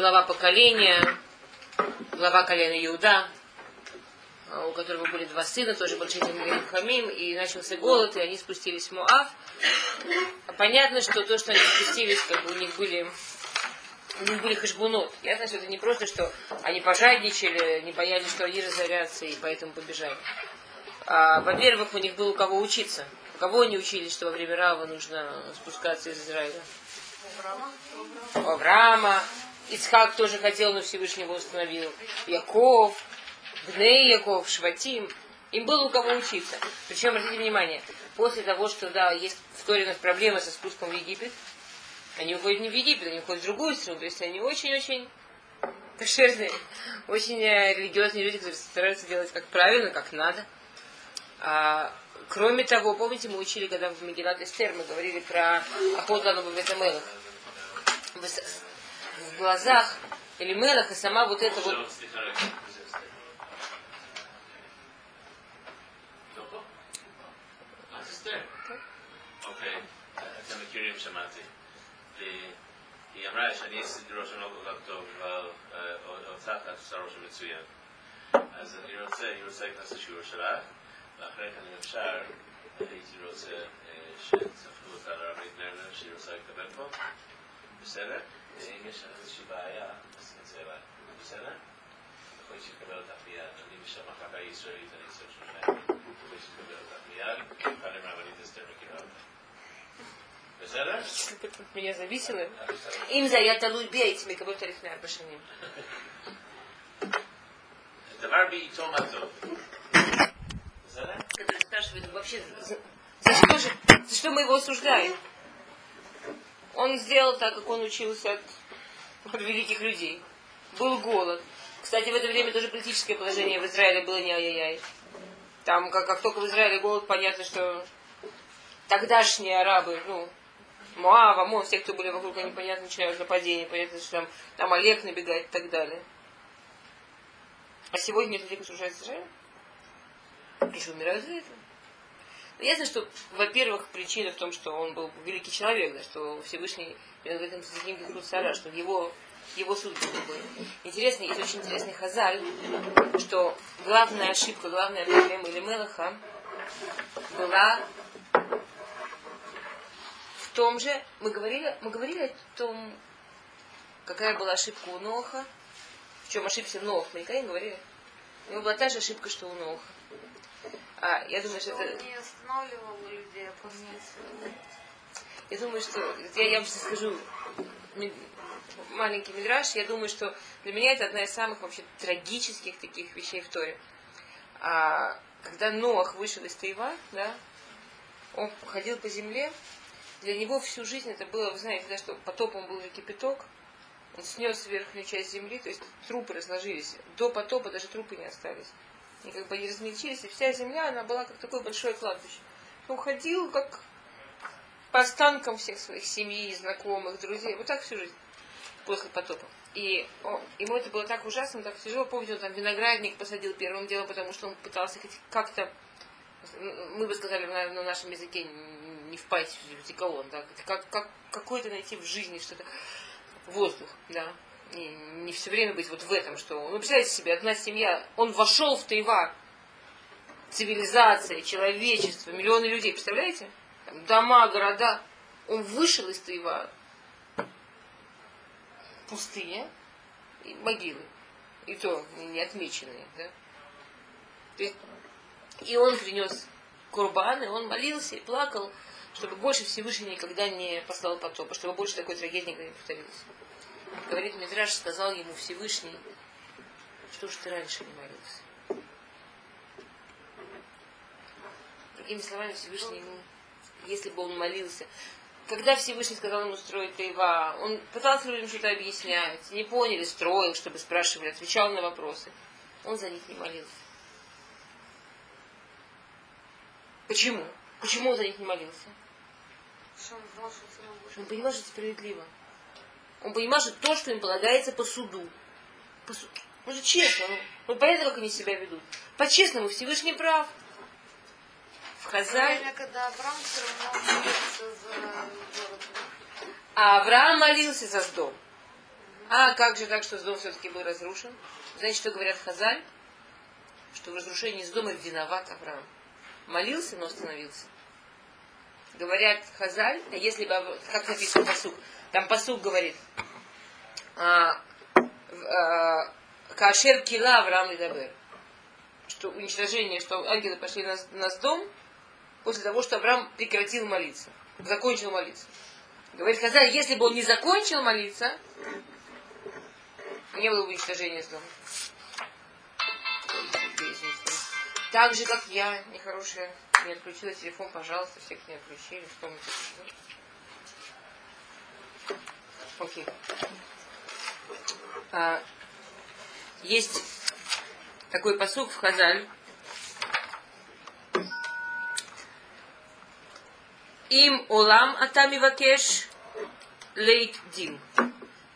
глава поколения, глава колена Иуда, а, у которого были два сына, тоже Большитин Хамим, и начался голод, и они спустились в Муав. А понятно, что то, что они спустились, как бы у них были у них были хашбунот. Ясно, что это не просто, что они пожадничали, не боялись, что они разорятся, и поэтому побежали. А, во-первых, у них было у кого учиться. У кого они учились, что во время Рава нужно спускаться из Израиля? У Авраама. Ицхак тоже хотел, но Всевышний его установил. Яков, Бней Яков, Шватим. Им было у кого учиться. Причем, обратите внимание, после того, что, да, есть в Торе у нас проблемы со спуском в Египет, они уходят не в Египет, они уходят в другую страну. То есть они очень-очень кошерные, очень э, религиозные люди, которые стараются делать как правильно, как надо. А, кроме того, помните, мы учили, когда в Мегилат Эстер мы говорили про охоту на Бабетамелах. В, в глазах или Мелах, и сама вот эта вот מכירים שמעתי. היא אמרה שאני עשיתי רושם לא כל כך טוב, אבל אותך את עושה רושם מצוין. אז אני רוצה, אני רוצה להיכנס לשיעור שלך, ואחרי כן אם אפשר, הייתי רוצה שתפנו אותה לרבית נרנר שהיא רוצה לקבל פה, בסדר? אם יש לך איזושהי בעיה, אז תצא אליי, בסדר? יכול להיות שתקבל אותך מיד, אני בשם מחלקה ישראלית, אני אצא שלושה ימים, יכול להיות שתקבל אותך מיד, כאן עם רבנית אסתר מכירה אותך. בסדר? от меня зависело. Им за я талуй бейт, מקבל אותה לפני ארבע שנים. דבר בעיתו מה טוב. בסדר? Который спрашивает вообще, за, за что же, за что мы его осуждаем? Он сделал так, как он учился от, от великих людей. Был голод. Кстати, в это время тоже политическое положение в Израиле было не ай-яй-яй. Там, как, как только в Израиле голод, понятно, что тогдашние арабы, ну, Муав, Амон, все, кто были вокруг, они, понятно, начинают нападение, понятно, что там, там Олег набегает и так далее. А сегодня кто сужает Израиль? И умирают за это. Но ясно, что, во-первых, причина в том, что он был великий человек, да, что Всевышний в этом цара, что его, его суд был такой. Интересный, есть очень интересный хазаль, что главная ошибка, главная проблема или Мелаха была в том же, мы говорили, мы говорили о том, какая была ошибка у Ноха, в чем ошибся Нох, мы никогда не говорили. У него была та же ошибка, что у Ноха. А, я думаю, что, что это... Не останавливал людей, а. Я думаю, что... Я, я сейчас скажу маленький мидраж. Я думаю, что для меня это одна из самых вообще трагических таких вещей в Торе. А, когда Ноах вышел из Таива, да, он ходил по земле, для него всю жизнь это было, вы знаете, да, что потопом был кипяток, он снес верхнюю часть земли, то есть трупы разложились. До потопа даже трупы не остались. И как бы они размельчились, и вся земля, она была как такое большое кладбище. Он ходил как по останкам всех своих семьи, знакомых, друзей. Вот так всю жизнь после потопа. И о, ему это было так ужасно, так тяжело. Помните, он там виноградник посадил первым делом, потому что он пытался как-то, мы бы сказали на, на нашем языке, не впасть в диколон, да, как, как, какой-то найти в жизни что-то, воздух, да, не все время быть вот в этом, что, ну, представляете себе, одна семья, он вошел в Тайва, цивилизация, человечество, миллионы людей, представляете? Там дома, города, он вышел из Тайва, пустыня и могилы, и то не отмеченные, да. И он принес курбан, и он молился и плакал, чтобы больше Всевышний никогда не послал потопа, чтобы больше такой трагедии никогда не повторилось. Говорит Мидраш, сказал ему Всевышний, что ж ты раньше не молился. Другими словами, Всевышний ему, если бы он молился, когда Всевышний сказал ему строить Таева, он пытался людям что-то объяснять, не поняли, строил, чтобы спрашивали, отвечал на вопросы. Он за них не молился. Почему? Почему он за них не молился? Что он понимал, что это справедливо. Он понимал, что то, что им полагается по суду. По суду. Ну же честно, ну, ну понятно, как они себя ведут. По-честному, Всевышний прав. В. Время, когда Авраам все равно молился за город. А Авраам молился за Сдом. А как же так, что дом все-таки был разрушен? Знаете, что говорят Хазаль? Что в разрушении с дома виноват Авраам. Молился, но остановился. Говорят Хазаль, если бы, как написано посук, там посук говорит, а, а, Кашер кила Авраам и Дабер. Что уничтожение, что ангелы пошли на, на дом после того, что Авраам прекратил молиться, закончил молиться. Говорит Хазаль, если бы он не закончил молиться, не было бы уничтожения дома. Так же, как я, нехорошая, не отключила телефон, пожалуйста, всех не отключили, что мы тут Окей. А, есть такой посук в Хазаль. Им олам атами вакеш лейт дин.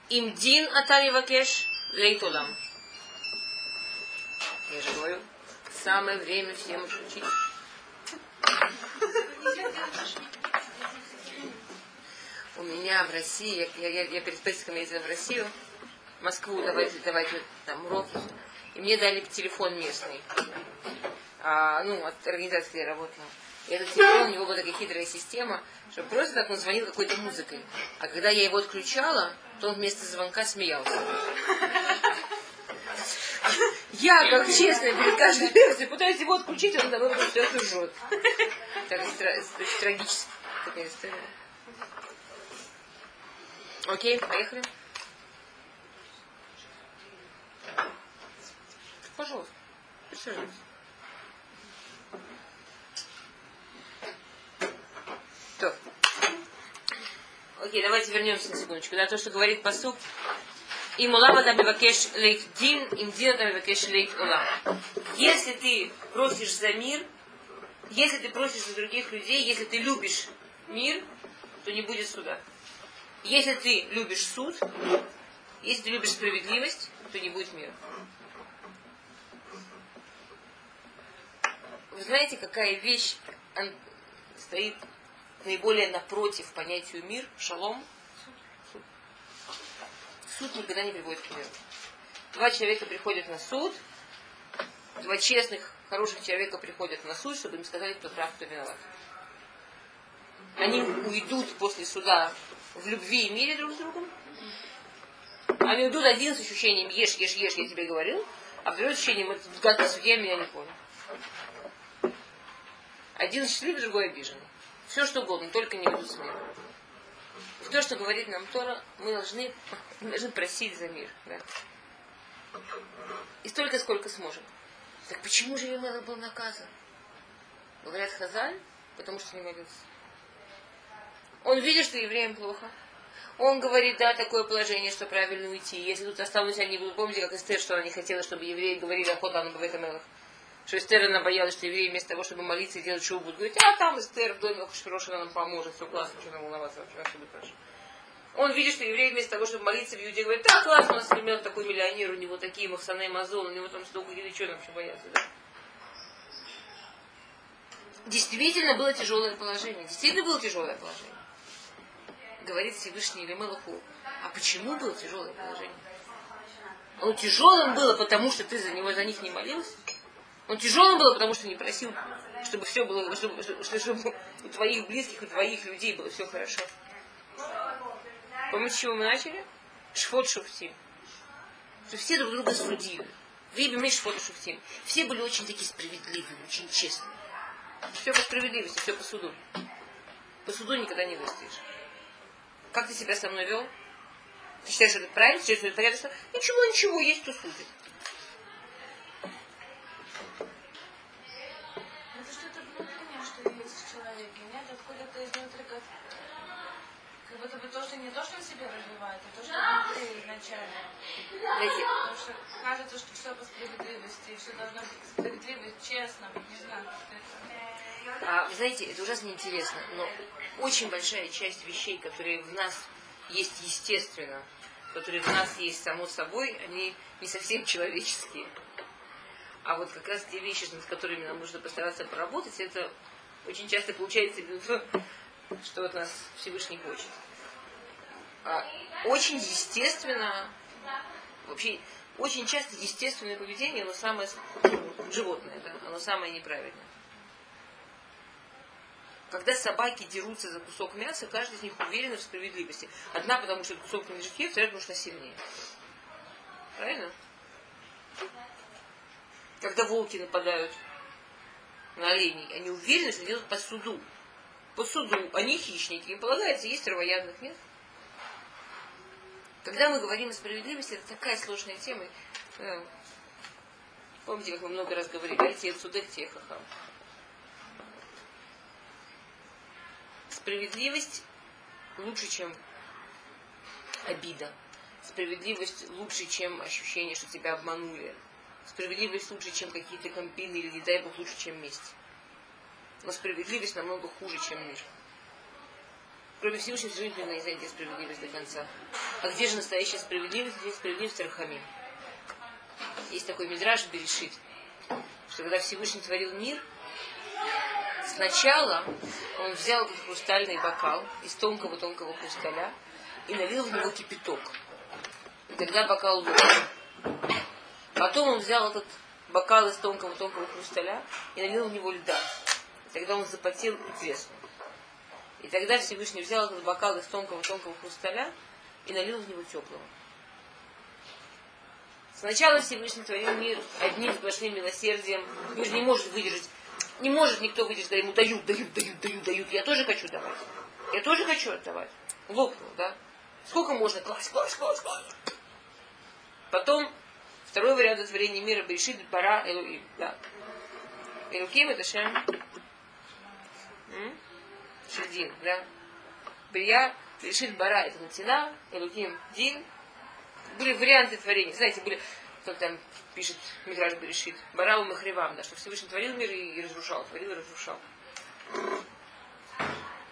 Им дин атами вакеш лейт олам. Я же говорю, самое время всем учить. У меня в России, я, я, я перед Песиком ездила в Россию, в Москву давайте, давайте там уроки. И мне дали телефон местный. А, ну, от организации, где я работала. И этот телефон, у него была такая хитрая система, что просто так он звонил какой-то музыкой. А когда я его отключала, то он вместо звонка смеялся. Я, как честно, перед каждой лекцией пытаюсь его отключить, он давно все это ржет. Так, трагически такая история. Окей, поехали. Пожалуйста, присаживайтесь. Окей, давайте вернемся на секундочку. Да, то, что говорит посуд. И мулам адам бивакеш лейт дин, им дин адам бивакеш лейт улам. Если ты просишь за мир, если ты просишь за других людей, если ты любишь мир, то не будет суда. Если ты любишь суд, если ты любишь справедливость, то не будет мира. Вы знаете, какая вещь стоит наиболее напротив понятию мир, шалом? Суд. Никогда не приводит к миру. Два человека приходят на суд, два честных, хороших человека приходят на суд, чтобы им сказали, кто прав, кто виноват. Они уйдут после суда в любви и мире друг с другом. Они уйдут один с ощущением ешь, ешь, ешь, я тебе говорил, а второй с ощущением, этот гадкий судья меня не понял. Один счастлив, другой обижен. Все что угодно, только не уйдут с мира. То, что говорит нам Тора, мы должны, мы должны просить за мир. Да? И столько, сколько сможем. Так почему же Емелах был наказан? Говорят Хазаль, потому что не молился. Он видит, что евреям плохо. Он говорит, да, такое положение, что правильно уйти. Если тут останусь, они будут, помните, как Эстер, что она не хотела, чтобы евреи говорили охота на Бавекамелах. Что Эстер, она боялась, что евреи вместо того, чтобы молиться и делать шоу, будут говорить, а там Эстер в доме хорошо, нам поможет, все классно, что нам волноваться вообще, вообще будет хорошо. Он видит, что евреи вместо того, чтобы молиться в Иуде, говорят, да, классно, у нас Елемелах такой миллионер, у него такие махсаны Мазон, у него там столько еды, что нам вообще бояться, да? Действительно было тяжелое положение. Действительно было тяжелое положение говорит Всевышний Елемелаху, а почему было тяжелое положение? Оно тяжелым было, потому что ты за него за них не молился? Он тяжелым было, потому что не просил, чтобы все было, чтобы, чтобы, чтобы у твоих близких, у твоих людей было все хорошо. Помните, с чего мы начали? Шфот Шуфтим. Что все друг друга судили. Вибим и Шфот Шуфтим. Все были очень такие справедливые, очень честные. Все по справедливости, все по суду. По суду никогда не выстоишь. Как ты себя со мной вел? Ты считаешь, что это правильно? Что это порядочно? Ничего, ничего, есть кто судит. Это что-то внутреннее, что есть в человеке, нет? Откуда-то изнутри, как, как будто бы тоже не то, что в себе развивает, а то, что внутри изначально. Потому что кажется, что все по справедливости, и все должно быть справедливо, честно, не знаю, что это. А, вы знаете, это ужасно интересно, но очень большая часть вещей, которые в нас есть естественно, которые в нас есть само собой, они не совсем человеческие. А вот как раз те вещи, над которыми нам нужно постараться поработать, это очень часто получается, что от нас Всевышний хочет. А очень естественно Вообще, очень часто естественное поведение, оно самое животное, да, оно самое неправильное. Когда собаки дерутся за кусок мяса, каждый из них уверен в справедливости. Одна, потому что кусок не жидкий, вторая, потому что сильнее. Правильно? Когда волки нападают на оленей, они уверены, что делают по суду. По суду. Они хищники. Им полагается есть травоядных, нет? Когда мы говорим о справедливости, это такая сложная тема. Э, помните, как мы много раз говорили, дайте судек техахам. Справедливость лучше, чем обида. Справедливость лучше, чем ощущение, что тебя обманули. Справедливость лучше, чем какие-то компины или, не дай бог, лучше, чем месть. Но справедливость намного хуже, чем мир. Кроме Всевышнего, не знает, где справедливость до конца. А где же настоящая справедливость? Где справедливость Рахамим? Есть такой мидраж Берешит, что когда Всевышний творил мир, сначала он взял этот хрустальный бокал из тонкого-тонкого хрусталя и налил в него кипяток. И тогда бокал лопнул. Потом он взял этот бокал из тонкого-тонкого хрусталя и налил в него льда. Тогда он запотел и треснул. И тогда Всевышний взял этот бокал из тонкого-тонкого хрусталя и налил в него теплого. Сначала Всевышний творил мир одним сплошным милосердием. Мир не может выдержать. Не может никто выдержать, когда ему дают, дают, дают, дают, дают. Я тоже хочу давать. Я тоже хочу отдавать. Лопнул, да? Сколько можно класть, класть, класть, класть. Потом второй вариант творения мира Бешит Бара Элуим. Да. Элуким это Шем. Шедин, да. Брия Решит Бара это Натина, Элуким Дин. Были варианты творения. Знаете, были, как там пишет Митраж Берешит, Барау Махривам, да, что Всевышний творил мир и разрушал, творил и разрушал.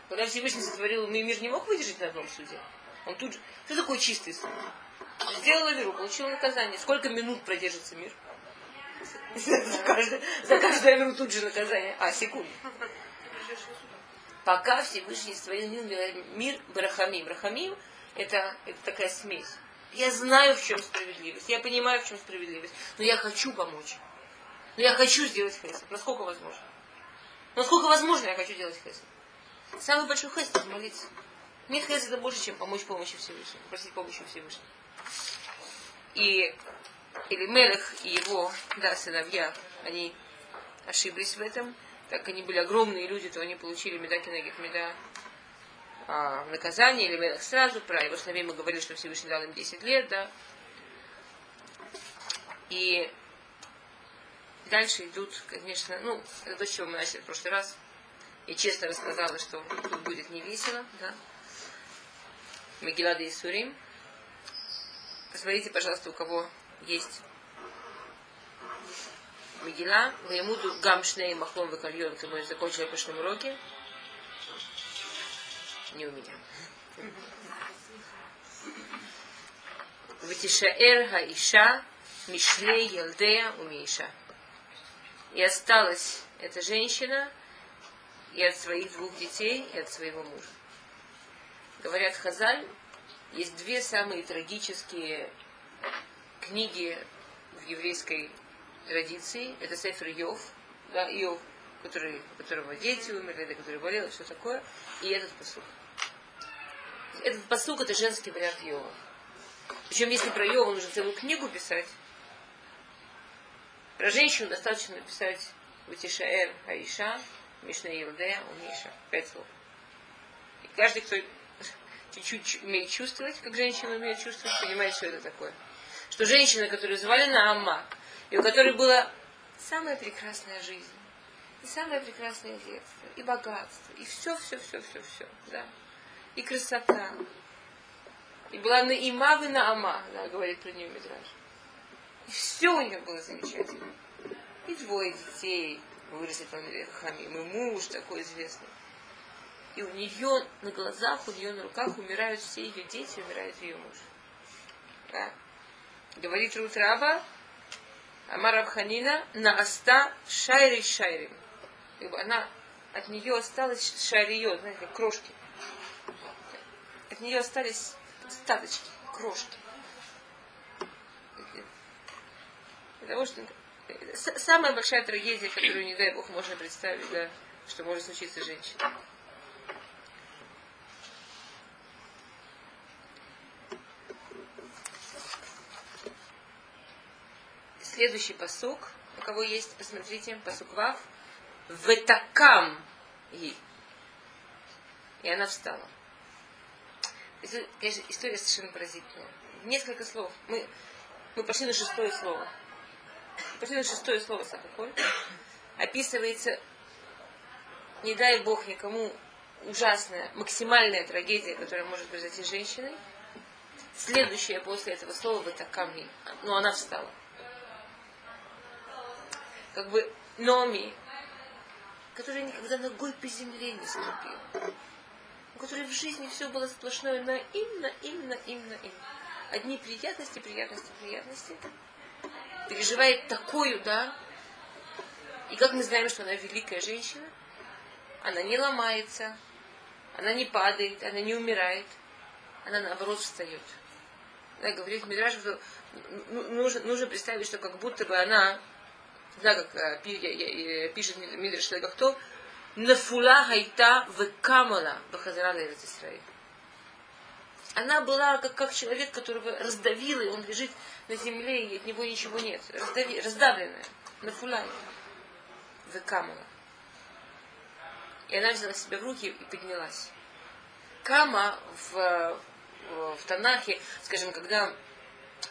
Когда Всевышний сотворил мир, мир не мог выдержать на одном суде. Он тут же... Что такое чистый суд? Сделал миру, получил наказание. Сколько минут продержится мир? За каждое, за каждое минуту тут же наказание. А, секунду. Пока Всевышний створил мир, мир Брахамим. Брахамим это, это такая смесь. Я знаю, в чем справедливость. Я понимаю, в чем справедливость. Но я хочу помочь. Но я хочу сделать хесед. Насколько возможно. Насколько возможно, я хочу делать хесед. Самый большой хесед – это молиться. Нет хесед это больше, чем помочь помощи Всевышнему. Просить помощи Всевышнему. И или Мелех и его да, сыновья, они ошиблись в этом. Так они были огромные люди, то они получили меда кинегит меда а, наказание, или Мелех сразу. Про его сыновей мы говорили, что Всевышний дал им 10 лет, да. И дальше идут, конечно, ну, это то, с чего мы начали в прошлый раз. И честно рассказала, что тут будет не весело, да. Мегилада и Сурим. Посмотрите, пожалуйста, у кого есть Мегила, Ваямуду Гамшней Махлом Вакальон, это мы закончили в прошлом уроке. Не у меня. Ватишаэр Хаиша Мишлей Елдея Умиша. И осталась эта женщина и от своих двух детей, и от своего мужа. Говорят Хазаль, есть две самые трагические книги в еврейской традиции. Это Сефер Йов, да, Йов, который, у которого дети умерли, который болел, все такое. И этот посуд. Этот посуд это женский вариант Йова. Причем, если про Йова нужно целую книгу писать, про женщину достаточно написать Ватишаэр Аиша, Мишна Илдея, Умиша. Пять слов. И каждый, кто чуть-чуть умеет чувствовать, как женщина умеет чувствовать, понимает, что это такое. Что женщина, которую звали Наама, и у которой была самая прекрасная жизнь, и самое прекрасное детство, и богатство, и все, все, все, все, все, да. И красота. И была на имавы на ама, да, говорит про нее Мидраж. И все у нее было замечательно. И двое детей выросли по Хамим, и муж такой известный. И у нее на глазах, у нее на руках умирают все ее дети, умирает ее муж. Да. Говорит Рут Раба, Амар Абханина, на аста шайри шайри. Она, от нее осталось шарио, знаете, крошки. От нее остались статочки, крошки. того, что самая большая трагедия, которую, не дай Бог, можно представить, да, что может случиться с Следующий посук, у кого есть, посмотрите, посук Вав. Ветакам и. И она встала. Это, конечно, история совершенно поразительная. Несколько слов. Мы, мы пошли на шестое слово. Пошли на шестое слово Сахаколь. Описывается, не дай бог никому, ужасная, максимальная трагедия, которая может произойти с женщиной. Следующее после этого слова это камни. Но она встала. Как бы Номи, которая никогда ногой по земле не ступила. У которой в жизни все было сплошное на именно, именно, именно, именно. Одни приятности, приятности, приятности переживает такую, да, и как мы знаем, что она великая женщина, она не ломается, она не падает, она не умирает, она наоборот встает. Да, говорит Мидраш, что нужно, нужно представить, что как будто бы она, да, как э, пишет Мидраш кто, нафула хайта в камала бахазара Израиль она была как, как человек, которого раздавило, и он лежит на земле, и от него ничего нет. Раздави, раздавленная, на фулане. Выкамала. И она взяла себя в руки и поднялась. Кама в, в Танахе, скажем, когда,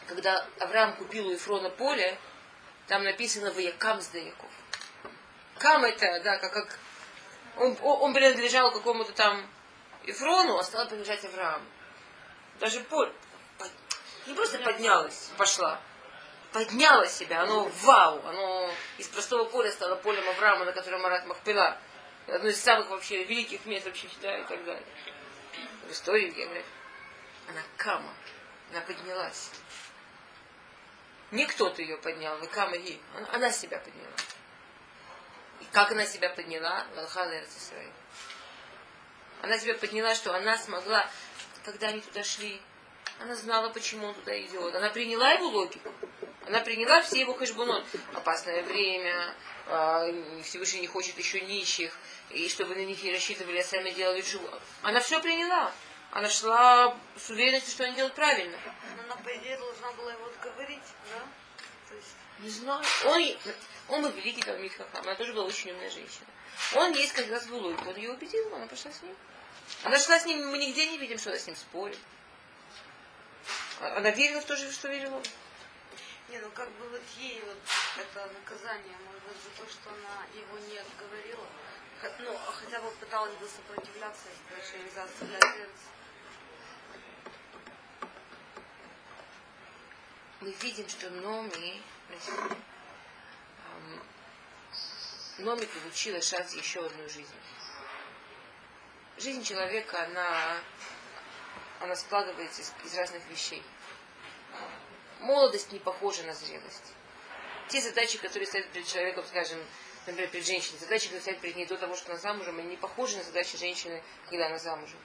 когда Авраам купил у Ефрона поле, там написано «Ваякам с Даяков». Кам это, да, как, как он, он принадлежал какому-то там Ефрону, а стал принадлежать Аврааму. Даже поле. Не просто поднялась, пошла. Подняла себя, оно вау, оно из простого поля стало полем Авраама, на котором Марат Махпила. Одно из самых вообще великих мест вообще да, и так далее. В истории географии. Она кама, она поднялась. Не кто-то ее поднял, вы кама и она, себя подняла. И как она себя подняла? Валхала Она себя подняла, что она смогла когда они туда шли, она знала, почему он туда идет. Она приняла его логику. Она приняла все его хэшбунот. Опасное время, а, Всевышний не хочет еще нищих, и чтобы на них не рассчитывали, а сами делали чего. Она все приняла. Она шла с уверенностью, что они делают правильно. Она, по идее, должна была его отговорить, да? Не знаю. Он, он был великий Талмит Хахам. Она тоже была очень умная женщина. Он есть как раз был Он ее убедил, она пошла с ним. Она шла с ним, мы нигде не видим, что она с ним спорит. Она верила в то же, что верила он. Не, ну как бы вот ей вот это наказание, может быть, за то, что она его не отговорила. Ну, а хотя бы пыталась бы сопротивляться, если нельзя оставлять Мы видим, что Номи, Номи получила шанс еще одну жизнь жизнь человека, она, она складывается из, из разных вещей. Молодость не похожа на зрелость. Те задачи, которые стоят перед человеком, скажем, например, перед женщиной, задачи, которые стоят перед ней до того, что она замужем, они не похожи на задачи женщины, когда она замужем.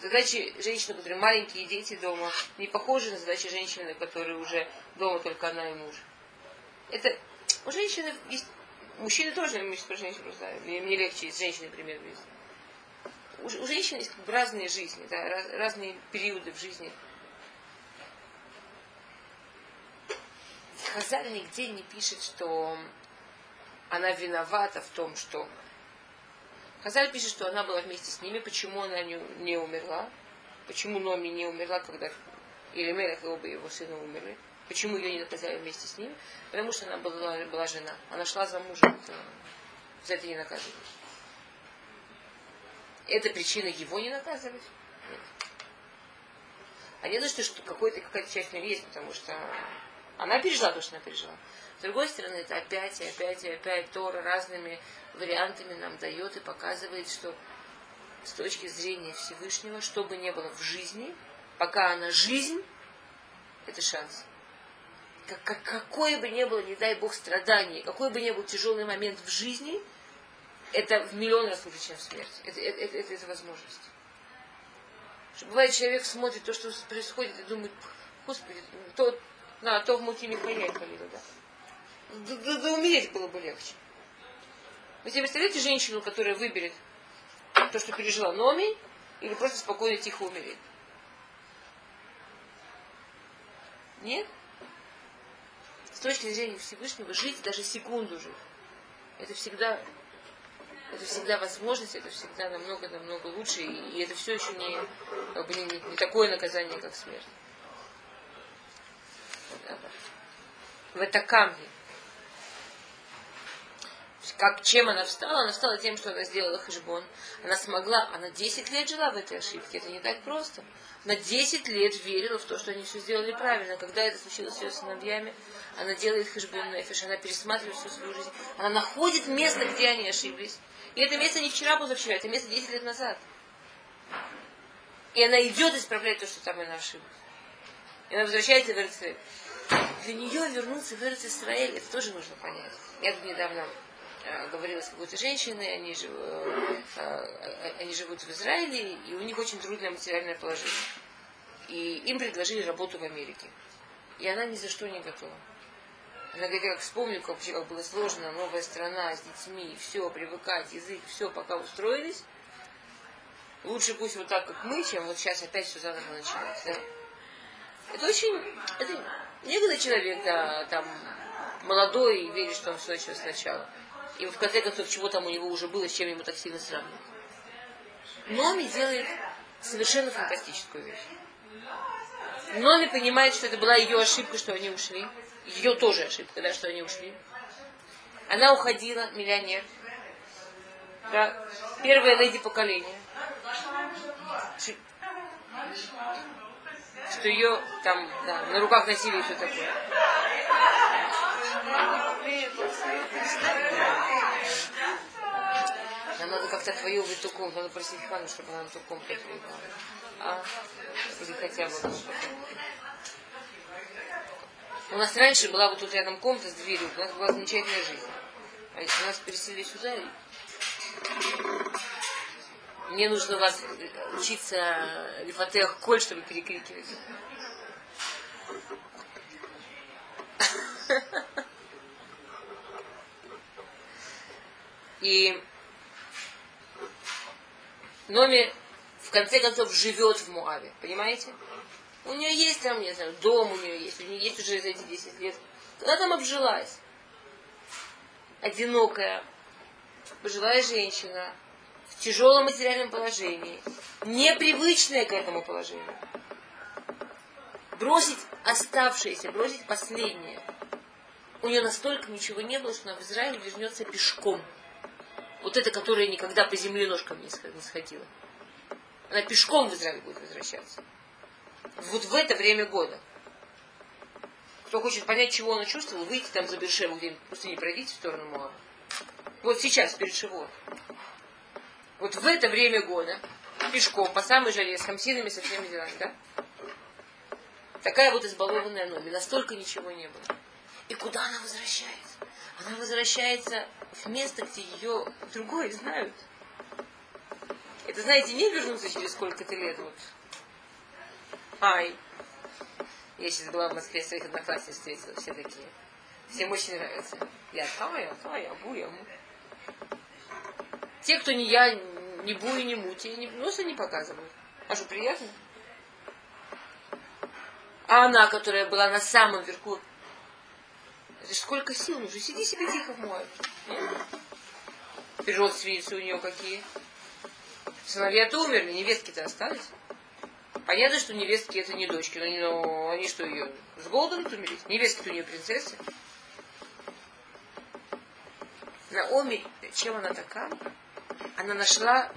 Задачи женщины, у которой маленькие дети дома, не похожи на задачи женщины, которые уже дома только она и муж. Это у женщины есть Мужчины тоже, мы сейчас про женщин просто, мне, мне легче с женщиной пример привести у, у женщин есть разные жизни, да, раз, разные периоды в жизни. Хазаль нигде не пишет, что она виновата в том, что... Хазаль пишет, что она была вместе с ними, почему она не, не умерла, почему Номи не умерла, когда или Мелех и оба его сына умерли, почему ее не наказали вместе с ним, потому что она была, была жена, она шла за мужем, за это не наказывали. Это причина его не наказывать? Нет. А не за что, что какой-то, какая-то часть у есть, потому что она пережила то, что она пережила. С другой стороны, это опять и опять и опять Тора разными вариантами нам дает и показывает, что с точки зрения Всевышнего, что бы ни было в жизни, пока она жизнь, это шанс. Как, как, какое бы ни было, не дай Бог, страдание, какой бы ни был тяжелый момент в жизни – это в миллион раз лучше, чем смерть. Это, это, это, это, это возможность. Что бывает, человек смотрит то, что происходит, и думает, Господи, то, на, то в муки Михаил да. Да, да, да умереть было бы легче. Вы себе представляете женщину, которая выберет то, что пережила Номи, или просто спокойно, тихо умереть? Нет? С точки зрения Всевышнего, жить даже секунду жить, это всегда, это всегда возможность, это всегда намного-намного лучше, и, и это все еще не, как бы не, не такое наказание, как смерть. В это камни как, чем она встала? Она встала тем, что она сделала хешбон. Она смогла, она 10 лет жила в этой ошибке. Это не так просто. Она 10 лет верила в то, что они все сделали правильно. Когда это случилось с ее сыновьями, она делает хешбон нефиш, она пересматривает всю свою жизнь. Она находит место, где они ошиблись. И это место не вчера, позавчера, это место 10 лет назад. И она идет исправлять то, что там она ошиблась. И она возвращается в Израиль. Для нее вернуться в Израиль, это тоже нужно понять. Я тут недавно Э, говорила с какой-то женщиной, они, жив, э, э, они живут в Израиле, и у них очень трудное материальное положение. И им предложили работу в Америке. И она ни за что не готова. Она говорит, я как вспомню, как, вообще, как было сложно, новая страна с детьми, все, привыкать, язык, все, пока устроились. Лучше пусть вот так, как мы, чем вот сейчас опять все заново начинать. Да? Это очень... Это некогда человек, да, там, молодой и верит, что он все начал сначала. И в конце концов, чего там у него уже было, с чем ему так сильно сравнивать. Номи делает совершенно фантастическую вещь. Номи понимает, что это была ее ошибка, что они ушли. Ее тоже ошибка, да, что они ушли. Она уходила, миллионер. Да, первая леди поколения. Что ее там да, на руках носили и все такое. Нам надо как-то отвоевывать ту комнату, надо просить Хану, чтобы она ту комнату отвоевала. А? Или хотя бы. У нас раньше была вот тут рядом комната с дверью, у нас была замечательная жизнь. А если нас переселили сюда, мне нужно у вас учиться Лифатех Коль, чтобы перекрикивать. И Номи в конце концов живет в Муаве, понимаете? У нее есть там, не знаю, дом у нее есть, у нее есть уже за эти 10 лет. Она там обжилась. Одинокая, пожилая женщина, тяжелом материальном положении, непривычная к этому положению. Бросить оставшееся, бросить последнее. У нее настолько ничего не было, что она в Израиль вернется пешком – вот эта, которая никогда по земле ножкам не сходила. Она пешком в Израиль будет возвращаться. Вот в это время года. Кто хочет понять, чего она чувствовала, выйти там за Бершеву где-нибудь, просто не пройдите в сторону Моаба. Вот сейчас, перед Шивот. Вот в это время года, пешком, по самой жаре, с хамсинами, со всеми делами, да? Такая вот избалованная Номи, настолько ничего не было. И куда она возвращается? Она возвращается в место, где ее другой знают. Это, знаете, не вернуться через сколько-то лет. Вот. Ай. Я сейчас была в Москве, своих одноклассниц встретила, все такие. Всем очень нравится. Я Тая, Тая, Буя, Те, кто не я, не Буя, не Мути, не, носа не показывают. А что, приятно? А она, которая была на самом верху это сколько сил нужно. Сиди себе тихо в море. И родственницы у нее какие. Сыновья-то умерли, невестки-то остались. Понятно, что невестки это не дочки, но, они, что, ее с голоду умереть? Невестки-то у нее принцессы. Наоми, чем она такая? Она нашла,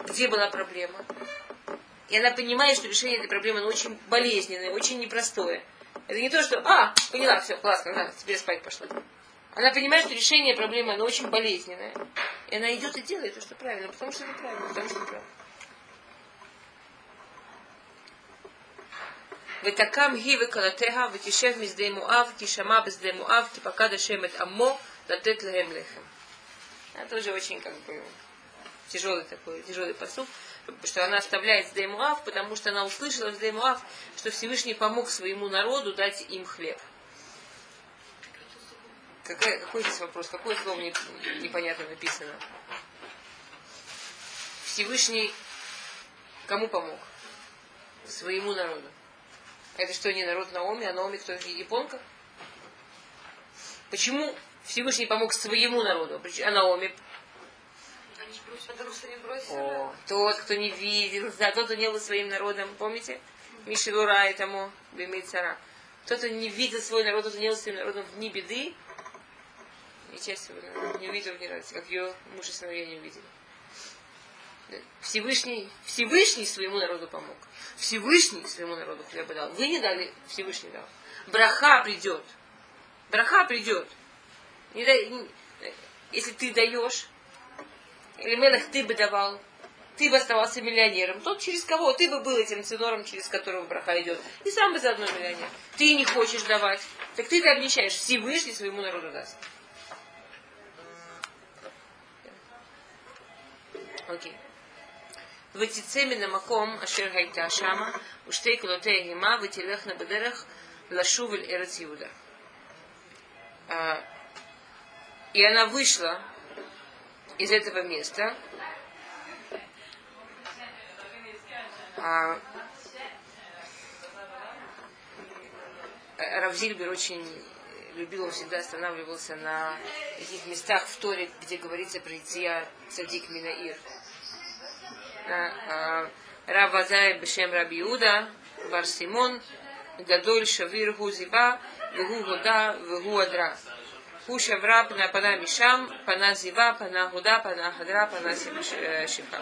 где была проблема. И она понимает, что решение этой проблемы ну, очень болезненное, очень непростое. Это не то, что, а, поняла, все, классно, на, теперь спать пошла. Она понимает, что решение проблемы, оно очень болезненное. И она идет и делает то, что правильно, потому что это правильно, потому что это правильно. ותקם היא וכלתיה ותשב משדה מואב, כי שמע בשדה מואב, כי פקד השם את עמו לתת להם לחם. Это уже очень как бы тяжелый такой, тяжелый посуд что она оставляет Сдеймуав, потому что она услышала в Сдеймуав, что Всевышний помог своему народу дать им хлеб. Какая, какой здесь вопрос? Какое слово не, непонятно написано? Всевышний кому помог? Своему народу. Это что, не народ Наоми, а Наоми кто, японка? Почему Всевышний помог своему народу, а Наоми Потому что не бросили. О, тот, кто не видел, да, тот, кто не был своим народом, помните? Мишелура и тому, цара. Тот, кто не видел свой народ, тот, кто не был своим народом в дни беды, и часть не увидел ни разу, как ее муж и сыновья не увидели. Всевышний, Всевышний своему народу помог. Всевышний своему народу хлеба дал. Вы не дали, Всевышний дал. Браха придет. Браха придет. Не дай, не, если ты даешь, или Мелах ты бы давал, ты бы оставался миллионером. Тот, через кого ты бы был этим ценором, через которого браха идет. И сам бы заодно миллионер. Ты не хочешь давать. Так ты это обнищаешь. Всевышний своему народу даст. Окей. ותצא מן המקום אשר הייתה שמה, ושתי קולותיה המה, ותלכנה בדרך לשוב אל ארץ יהודה. И она вышла из этого места. А, Равзильбер очень любил, он всегда останавливался на таких местах в Торе, где говорится про Ития Садик Минаир. А, а, Рабадай Бешем Рабиуда, Бар Симон, Гадоль Шавир Гузиба, Вегу Вода, Вегу Адра. Пуша врабна пана мишам, пана зива, пана гуда, пана хадра, пана э, шипха.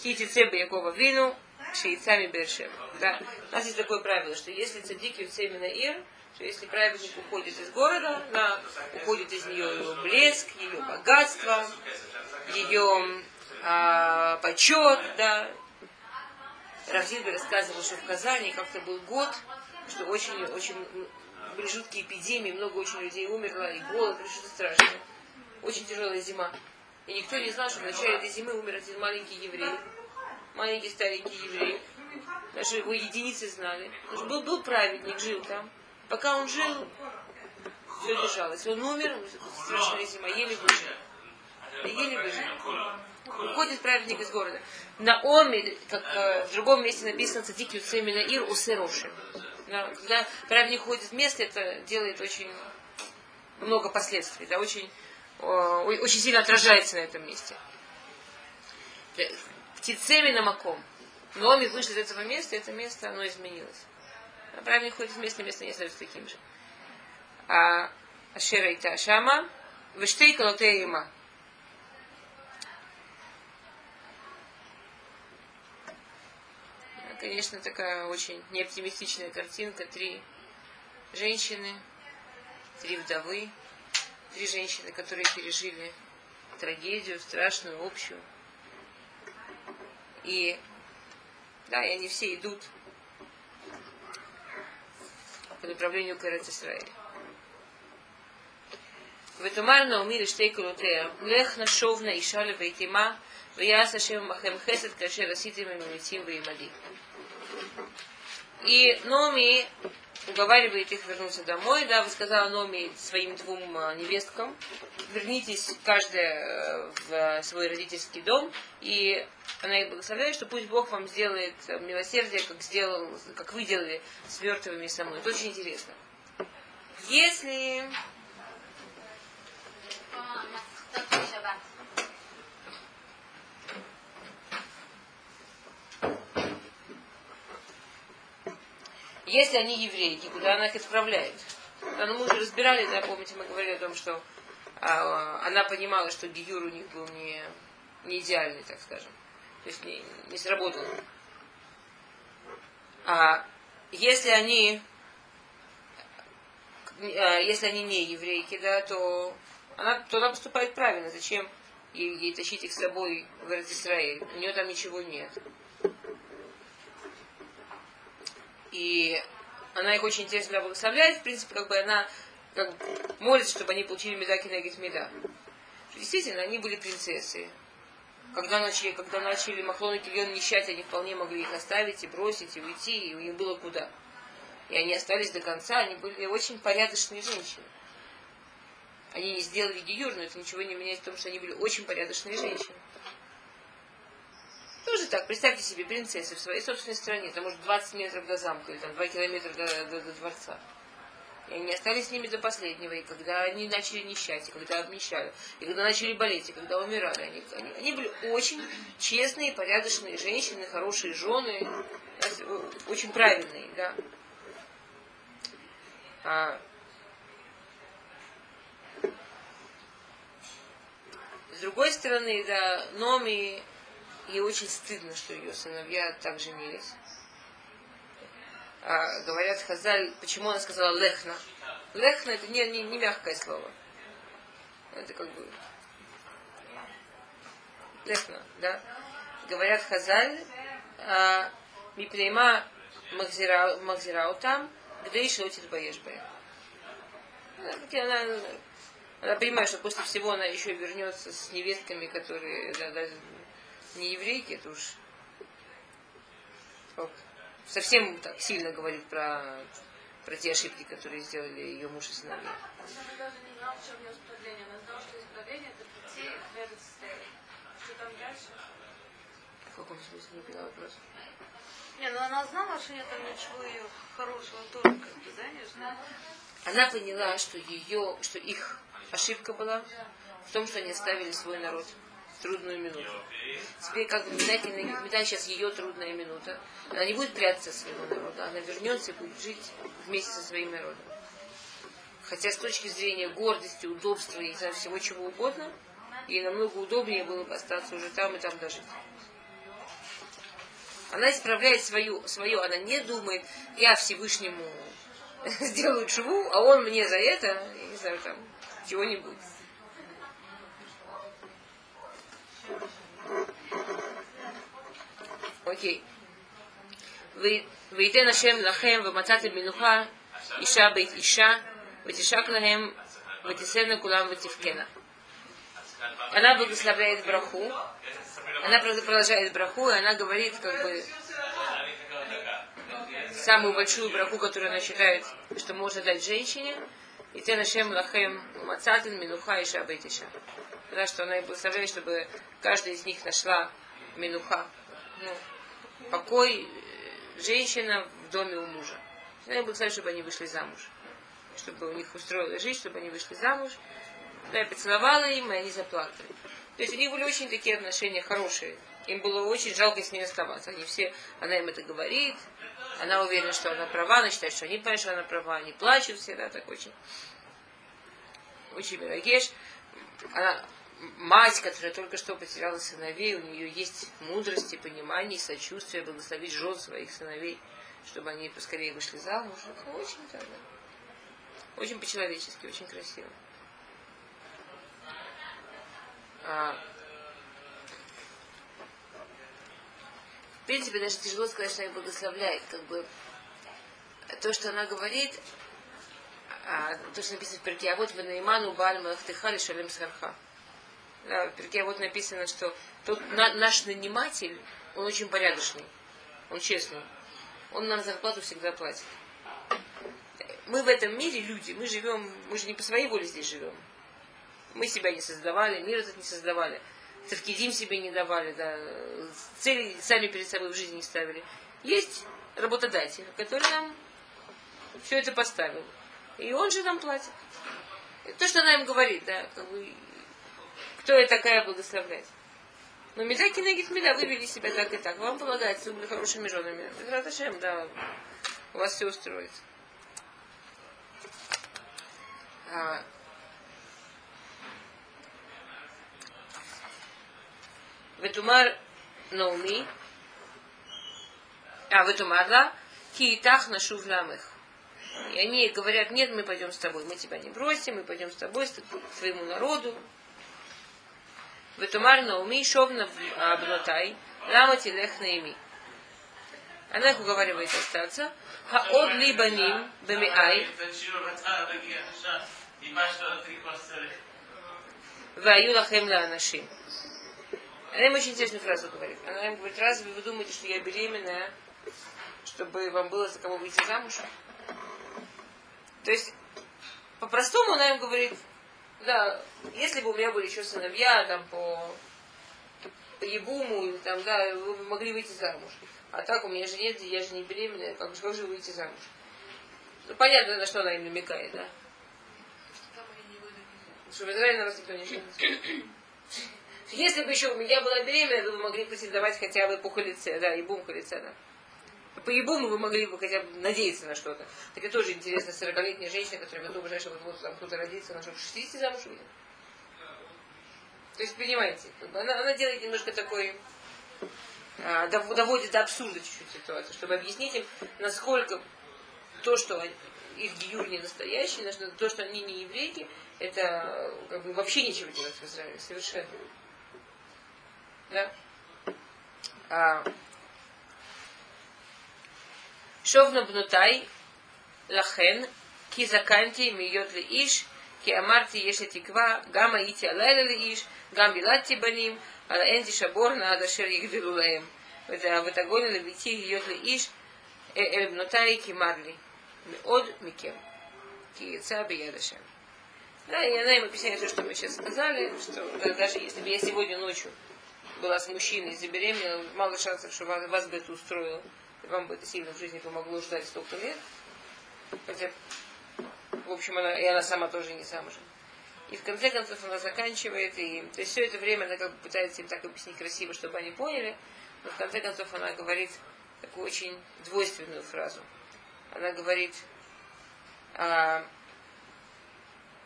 Хити цеба Якова вину, шейцами бершем. Да? У нас есть такое правило, что если цадики в цеме на ир, что если праведник уходит из города, на, уходит из нее ее блеск, ее богатство, ее а, почет, да. Равзильбер рассказывал, что в Казани как-то был год, что очень-очень были жуткие эпидемии, много очень людей умерло, и голод, и что-то страшное. Очень тяжелая зима. И никто не знал, что в начале этой зимы умер один маленький еврей. Маленький старенький еврей. Даже его единицы знали. Потому был, был праведник, жил там. Пока он жил, все держалось. Он умер, страшная зима, еле выжил. Еле выжил. Уходит праведник из города. На Оме, как э, в другом месте написано, цадик юцемина ир усероши. Когда праведник уходит в место, это делает очень много последствий, да, очень, очень сильно отражается на этом месте. Птицеми на маком. Номи вышли из этого места, это место, оно изменилось. А праведник ходит в место, место не остается таким же. А Ашера и Ташама, Вештей Калотея конечно, такая очень неоптимистичная картинка. Три женщины, три вдовы, три женщины, которые пережили трагедию, страшную, общую. И да, и они все идут по направлению к Эрец Исраиль. ותאמר נעמי לשתי קולותיה, לך נשוב נא אישה לביתימה, ויעש השם עמכם חסד כאשר עשיתם עם המתים ועמדי. и Номи уговаривает их вернуться домой. Да, вы сказала Номи своим двум а, невесткам, вернитесь каждая э, в свой родительский дом. И она их благословляет, что пусть Бог вам сделает милосердие, как, сделал, как вы делали с мертвыми со мной. Это очень интересно. Если Если они еврейки, куда она их отправляет? Да, ну мы уже разбирали, да, помните, мы говорили о том, что а, она понимала, что Гиюр у них был не, не идеальный, так скажем. То есть не, не сработал. А если они а, если они не еврейки, да, то она, то она поступает правильно. Зачем ей, ей тащить их с собой в Израиль? У нее там ничего нет. И она их очень интересно благословляет. В принципе, как бы она как молится, чтобы они получили медаки на Гитмеда. Действительно, они были принцессы. Когда начали, когда начали Махлон и Кильон нищать, они вполне могли их оставить и бросить, и уйти, и им было куда. И они остались до конца, они были очень порядочные женщины. Они не сделали гиюр, но это ничего не меняет в том, что они были очень порядочные женщины. Тоже так, представьте себе принцессы в своей собственной стране, там может 20 метров до замка, или там 2 километра до, до, до дворца. И они остались с ними до последнего. И когда они начали несчастье, когда обнищали, и когда начали болеть, и когда умирали, они, они, они были очень честные, порядочные женщины, хорошие жены, очень правильные, да. А, с другой стороны, да, Номи, ей очень стыдно, что ее сыновья так женились а, говорят Хазаль, почему она сказала лехна. Лехна это не, не, не мягкое слово. Это как бы лехна, да. Говорят Хазаль, а, мипнейма махзирау там, где еще эти боешь она, она, она понимает, что после всего она еще вернется с невестками, которые да, да, не еврейки, это уж совсем так сильно говорит про, про те ошибки, которые сделали ее муж и сыновья. В каком смысле не поняла вопрос? Не, ну она знала, что нет там ничего хорошего тоже, как бы, да, не знала. Она поняла, что ее, что их ошибка была в том, что они оставили свой народ трудную минуту. Теперь, как знаете, Медаль сейчас ее трудная минута. Она не будет прятаться своего народа, она вернется и будет жить вместе со своим народом. Хотя с точки зрения гордости, удобства и всего чего угодно, ей намного удобнее было бы остаться уже там и там дожить. Она исправляет свою, свое, она не думает, я Всевышнему сделаю чуву, а он мне за это, я не знаю, там, чего-нибудь. окей. וייתן השם לכם ומצאתם מנוחה אישה בית אישה ותשק להם ותסרנה כולם ותבכנה. Она благословляет браху, она продолжает браху, и она говорит, как бы, самую большую браху, которую она считает, что можно дать женщине, и те нашем лахем мацатин минуха и шабетиша. Потому что она благословляет, чтобы каждая из них нашла минуха, ну, покой э, женщина в доме у мужа. Всегда благословить, чтобы они вышли замуж. Чтобы у них устроилась жизнь, чтобы они вышли замуж. Я поцеловала им, и они заплакали. То есть у них были очень такие отношения хорошие. Им было очень жалко с ней оставаться. Они все, она им это говорит, она уверена, что она права, она считает, что они понимают, что она права, они плачут все, да, так очень. Очень Мирагеш. Она мать, которая только что потеряла сыновей, у нее есть мудрость и понимание, и сочувствие, благословить жен своих сыновей, чтобы они поскорее вышли замуж. Очень так, да. Очень по-человечески, очень красиво. А, в принципе, даже тяжело сказать, что она благословляет. Как бы то, что она говорит, а, то, что написано в перке, а вот в Наиману Бальма Ахтыхали Шалем Сарха. В перке вот написано, что тот на, наш наниматель, он очень порядочный, он честный. Он нам зарплату всегда платит. Мы в этом мире люди, мы живем, мы же не по своей воле здесь живем. Мы себя не создавали, мир этот не создавали. Тавкидим себе не давали, да, цели сами перед собой в жизни не ставили. Есть работодатель, который нам все это поставил. И он же нам платит. То, что она им говорит, да, как бы, кто я такая благословлять? Но меда кинегит меда, вы вели себя так и так. Вам полагается, вы были хорошими женами. Раташем, да, у вас все устроится. А, Ветумар Науми, а Ветумар, да, Киитах нашу ламых. И они говорят, нет, мы пойдем с тобой, мы тебя не бросим, мы пойдем с тобой, к твоему народу, ותאמר נעמי שוב בנותיי, למה תלך נעמי? Она их уговаривает остаться. Хаод ли баним бемиай. Ваю лахем ла анашим. Она им очень интересную фразу говорит. Она им говорит, разве вы думаете, что я беременная, чтобы вам было за кого выйти замуж? То есть, по-простому она им говорит, да, если бы у меня были еще сыновья, там, по, ебуму, там, да, вы бы могли выйти замуж. А так у меня же нет, я же не беременная, как же, как же выйти замуж? Ну, понятно, на что она им намекает, да? Что в Израиле на вас никто не женится. Если бы еще я была беременна, вы бы могли претендовать хотя бы по да, и бум халице, да. По ебуму вы могли бы хотя бы надеяться на что-то. Так это тоже интересно, 40-летняя женщина, которая готова ближайшее вот, вот там кто-то родится, она что, 60 замуж выйдет? То есть, понимаете, как бы она, она делает немножко такой, а, доводит до абсурда чуть-чуть ситуацию, чтобы объяснить им, насколько то, что их гиюр не настоящий, то, что они не еврейки, это как бы вообще ничего делать в Израиле, совершенно. Да? А, Шовна бнутай лахен, ки заканти миот ли иш, ки амарти еши тиква, гама ити алайла ли иш, гам билатти баним, ала энди шабор на адашер ягдилу лаем. ותגון לביתי להיות לאיש אל בנותיי כמר לי, מאוד מכם, כי יצא ביד השם. Да, и она им объясняет то, что мы сейчас сказали, что да, даже если бы я сегодня ночью была с мужчиной и забеременела, мало шансов, что вас, вас бы это устроило. Вам бы это сильно в жизни помогло ждать столько лет. Хотя, в общем, она, и она сама тоже не замужем. И в конце концов она заканчивает, и то есть все это время она как бы пытается им так объяснить красиво, чтобы они поняли, но в конце концов она говорит такую очень двойственную фразу. Она говорит, а,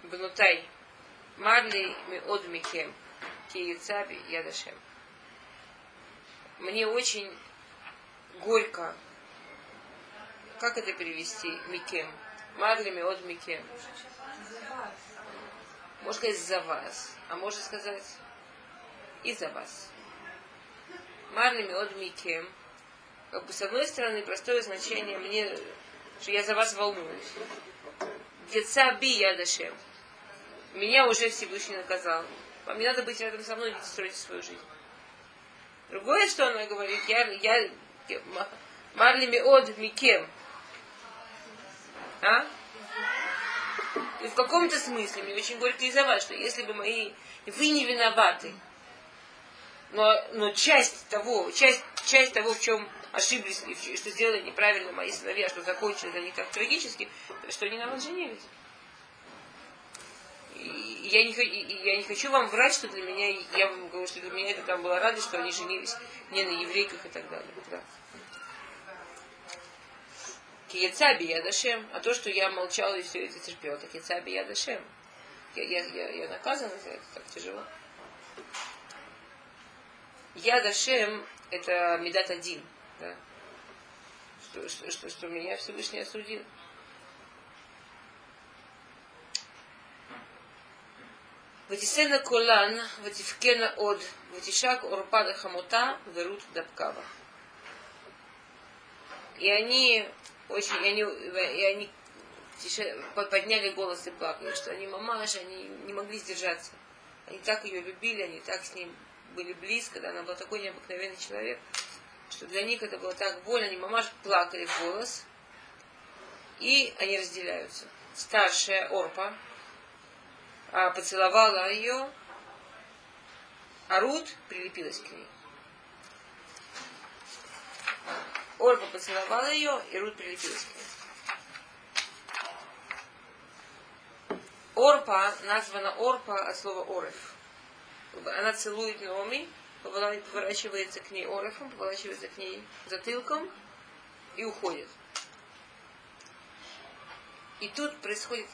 Бнутай, Марли от Микем, Киецаби Ядашем. Мне очень горько. Как это перевести? Микем. Марли от Микем. Можно сказать за вас, а можно сказать и за вас. Марли от Микем. Как бы с одной стороны простое значение мне, что я за вас волнуюсь. Деца би ядашем меня уже Всевышний наказал. Вам не надо быть рядом со мной, идите строить свою жизнь. Другое, что она говорит, я, я Марли от Микем. А? И в каком-то смысле мне очень горько из-за вас, что если бы мои... Вы не виноваты. Но, но часть того, часть, часть того, в чем ошиблись, и что сделали неправильно мои сыновья, что закончили для них так трагически, что они на вас женились я не, я не хочу вам врать, что для меня, я вам говорю, что для меня это там была радость, что они женились не на еврейках и так далее. Да. Киецаби Ядашем, а то, что я молчал и все это терпел, так Киецаби Ядашем. Я, я, я, я наказан за это, так тяжело. Ядашем это Медат один, да? что, что, что, что меня Всевышний осудил. Ватисена колан, Ватифкена од, ватишак Орпада Хамота верут дабкава. И они очень, и они, и они подняли голос и плакали, что они мамаш, они не могли сдержаться. Они так ее любили, они так с ним были близко, да, она была такой необыкновенный человек, что для них это было так больно, они мамаш плакали в голос, и они разделяются. Старшая Орпа, а, поцеловала ее, а Рут прилепилась к ней. Орпа поцеловала ее, и Рут прилепилась к ней. Орпа названа Орпа от слова Ореф. Она целует Номи, поворачивается к ней Орефом, поворачивается к ней затылком и уходит. И тут происходит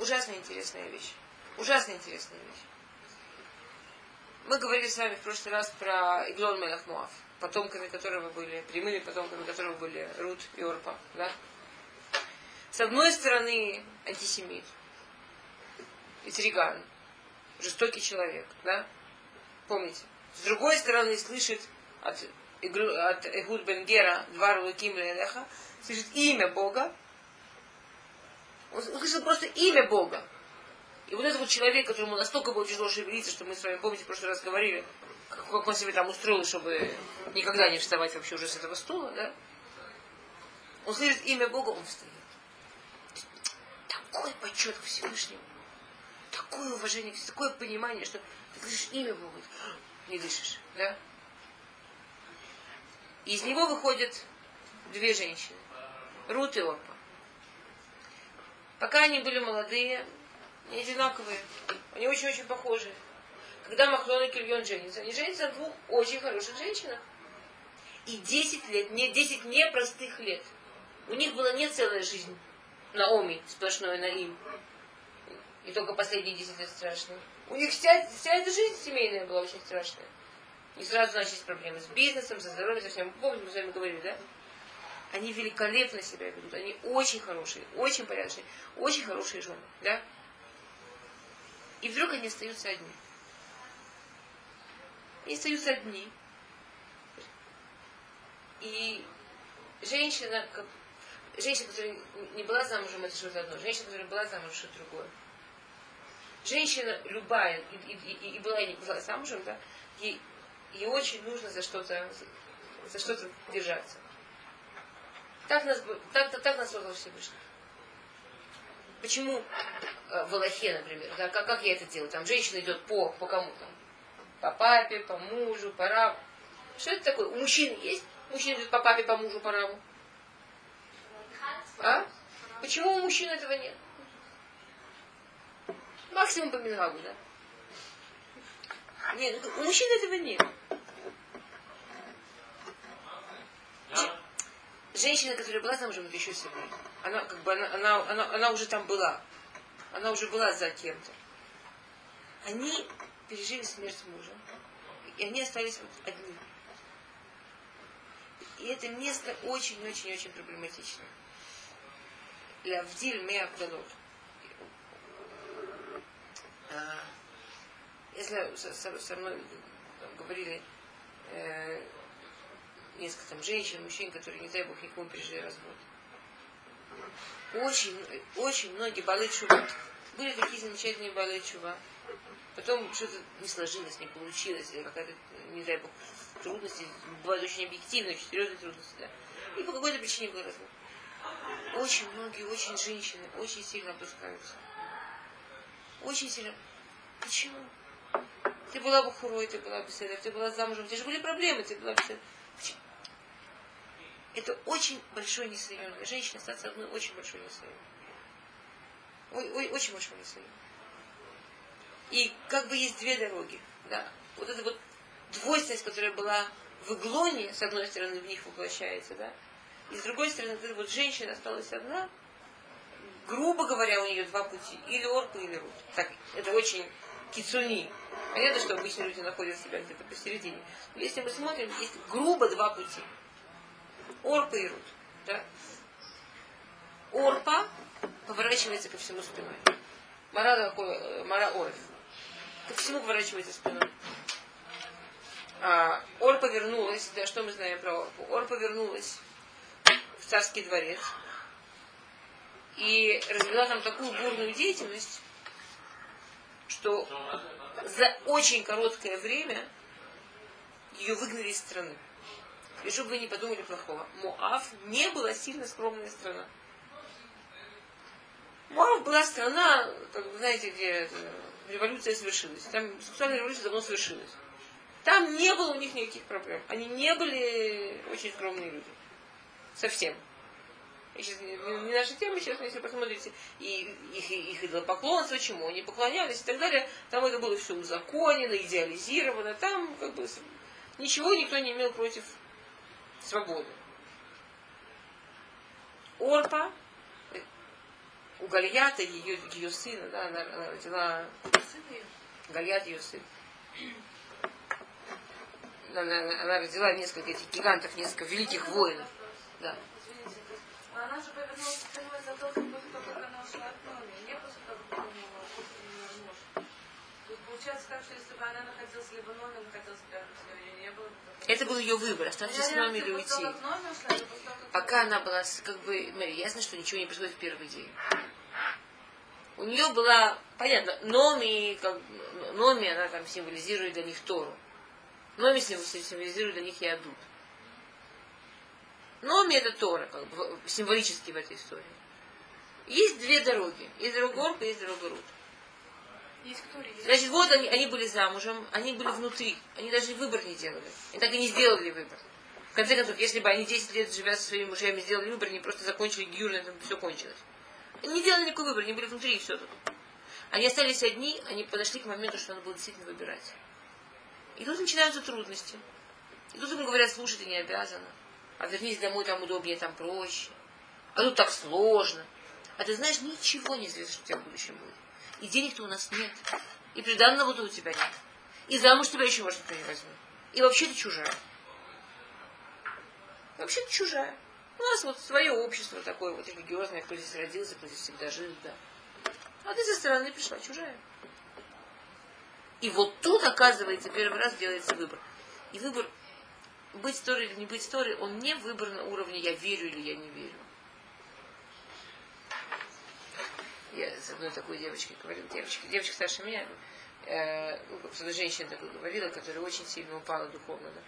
Ужасно интересная вещь. Ужасно интересная вещь. Мы говорили с вами в прошлый раз про Иглон Мелах Муав, потомками которого были, прямыми потомками которого были Рут и Орпа. Да? С одной стороны, антисемит, Итриган, жестокий человек, да? Помните? С другой стороны, слышит от, от Эхуд Бенгера, два Рулаким Лелеха, слышит имя Бога, он услышал просто имя Бога. И вот этот вот человек, которому настолько было тяжело шевелиться, что мы с вами, помните, в прошлый раз говорили, как он себе там устроил, чтобы никогда не вставать вообще уже с этого стула, да? Он слышит имя Бога, он встает. Такой почет к Всевышнему. такое уважение, такое понимание, что ты слышишь имя Бога, не дышишь, да? Из него выходят две женщины, Рут и Орпа. Пока они были молодые, они одинаковые, они очень-очень похожи. Когда Махлон и Кильон женятся, они женятся на двух очень хороших женщинах. И 10 лет, не 10 непростых лет. У них была не целая жизнь. Наоми сплошное на им. И только последние 10 лет страшные. У них вся, вся эта жизнь семейная была очень страшная. И сразу начались проблемы с бизнесом, со здоровьем, со всем. Помните, мы с вами говорили, да? Они великолепно себя ведут. Они очень хорошие, очень порядочные, очень хорошие жены, да? И вдруг они остаются одни. Они остаются одни. И женщина, как, женщина, которая не была замужем, это что-то одно. Женщина, которая была замужем, что-то другое. Женщина любая, и, и, и, и была, и не была замужем, да, ей, ей очень нужно за что-то за что-то держаться. Так нас, так, так, нас создал Всевышний. Почему э, в Аллахе, например, как, как я это делаю? Там женщина идет по, по кому там? По папе, по мужу, по рабу. Что это такое? У мужчин есть? Мужчина идет по папе, по мужу, по рабу. А? Почему у мужчин этого нет? Максимум по Мингагу, да? Нет, у мужчин этого нет. Женщина, которая была замужем, это еще сильнее. Она, как бы, она, она, она, она уже там была. Она уже была за кем-то. Они пережили смерть мужа. И они остались вот одни. И это место очень-очень-очень проблематично. Лявдиль Меабдалот. А, если со, со мной говорили э, несколько там женщин, мужчин, которые, не дай бог, никому пережили развод. Очень, очень многие балы чува. Были такие замечательные балы чува. Потом что-то не сложилось, не получилось, или какая-то, не дай бог, трудности, бывают очень объективные, очень серьезные трудности, да. И по какой-то причине был развод. Очень многие, очень женщины очень сильно опускаются. Очень сильно. Почему? Ты была бы хурой, ты была бы седер, ты была замужем, у тебя же были проблемы, ты была бы седер. Это очень большой несоюз. Для женщины остаться одной очень большой несоюз. Ой, ой, очень большой несоюз. И как бы есть две дороги. Да. Вот эта вот двойственность, которая была в иглоне, с одной стороны, в них воплощается, да, и с другой стороны, вот вот женщина осталась одна, грубо говоря, у нее два пути. Или орпа, или рут. Так, это очень кицуни. Понятно, что обычно люди находят себя где-то посередине. Но если мы смотрим, есть грубо два пути. Орпа и рут. Да? Орпа поворачивается ко всему спиной. Мара, мара орф. Ко всему поворачивается спиной. А, Ор повернулась, да, что мы знаем про Орпу? Ор повернулась в царский дворец и развела там такую бурную деятельность, что за очень короткое время ее выгнали из страны. И чтобы вы не подумали плохого, Моав не была сильно скромная страна. Моав была страна, как вы знаете, где революция совершилась. Там сексуальная революция давно совершилась. Там не было у них никаких проблем. Они не были очень скромные люди. Совсем. И сейчас, не, наша тема, сейчас, если посмотрите, и их, их идолопоклонство, чему они поклонялись и так далее, там это было все узаконено, идеализировано, там как бы ничего никто не имел против свободы. Орпа, у Гальята, ее, ее сына, да, она, она родила Гальят ее сын она, она родила несколько этих гигантов, несколько великих воинов. Да. А она же повернулась спиной за то, как она ушла от Номи, не после того, как у нее муж. Тут получается так, что если бы она находилась либо Номи, находилась бы рядом с ней, не было бы это был ее выбор, остаться с нами или уйти. Пока она была, как бы, ясно, что ничего не происходит в первый день. У нее была, понятно, Номи, как, Номи, она там символизирует для них Тору. Номи символизирует для них Ядут. Номи это Тора, как бы, символически в этой истории. Есть две дороги. Есть дорога Орпа, есть дорога Рут. Значит, вот они, они были замужем, они были внутри, они даже выбор не делали. Они так и не сделали выбор. В конце концов, если бы они 10 лет, живя со своими мужьями, сделали выбор, они просто закончили гиюр, на этом все кончилось. Они не делали никакой выбор, они были внутри, и все тут. Они остались одни, они подошли к моменту, что надо было действительно выбирать. И тут начинаются трудности. И тут ему говорят, слушай, ты не обязана. А вернись домой, там удобнее, там проще. А тут так сложно. А ты знаешь, ничего не известно, что у тебя в будущем будет. И денег-то у нас нет. И приданного-то у тебя нет. И замуж тебя еще, может, никто не возьмет. И вообще ты чужая. Вообще ты чужая. У нас вот свое общество такое вот религиозное, кто здесь родился, кто здесь всегда жил, да. А ты со стороны пришла, чужая. И вот тут, оказывается, первый раз делается выбор. И выбор, быть стори или не быть стори, он не выбор на уровне «я верю» или «я не верю». Я с одной такой девочкой говорила, девочка, девочка старше меня, э, ну, женщина такой говорила, которая очень сильно упала духовно, да,